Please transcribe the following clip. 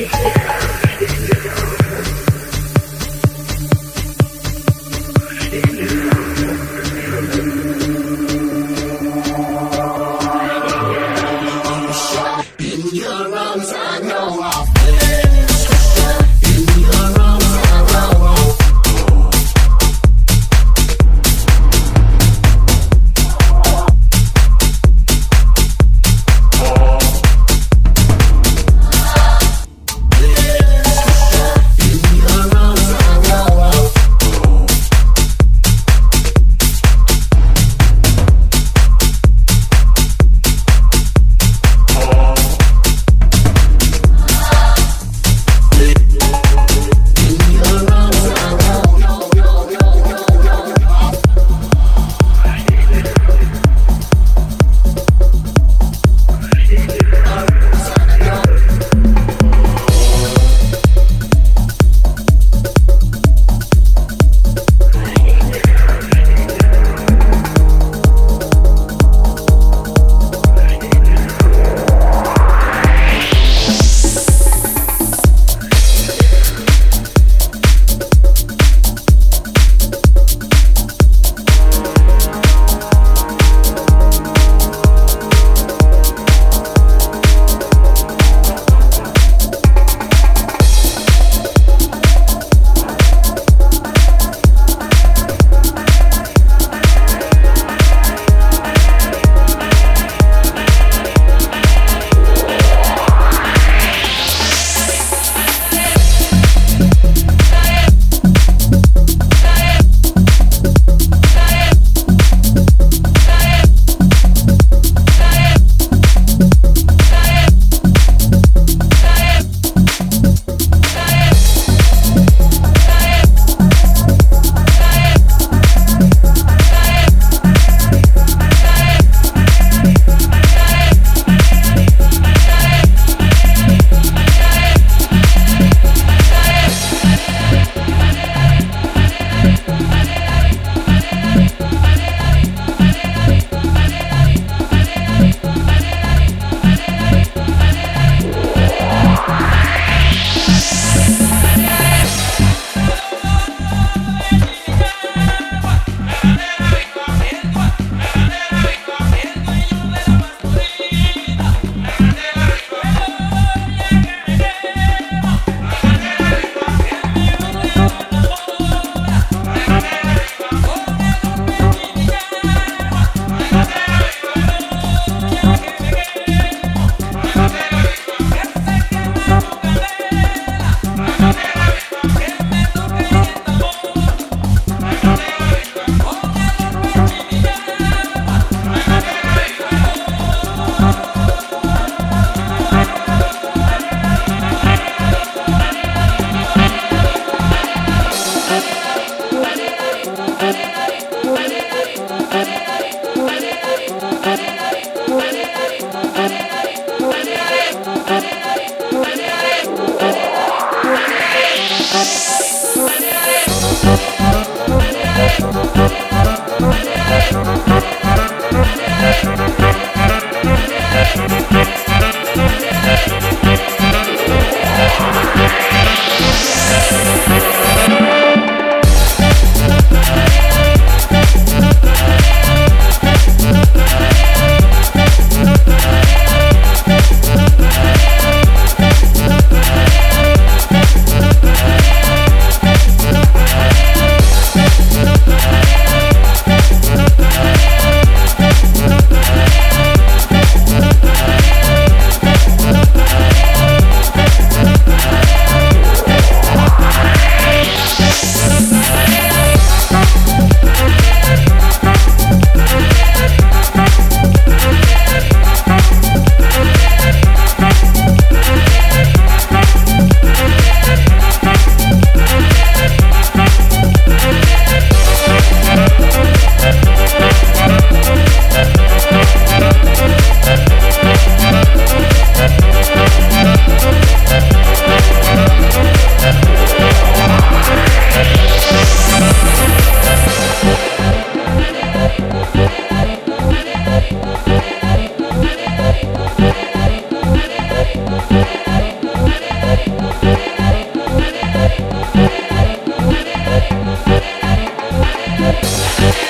Yeah. Thank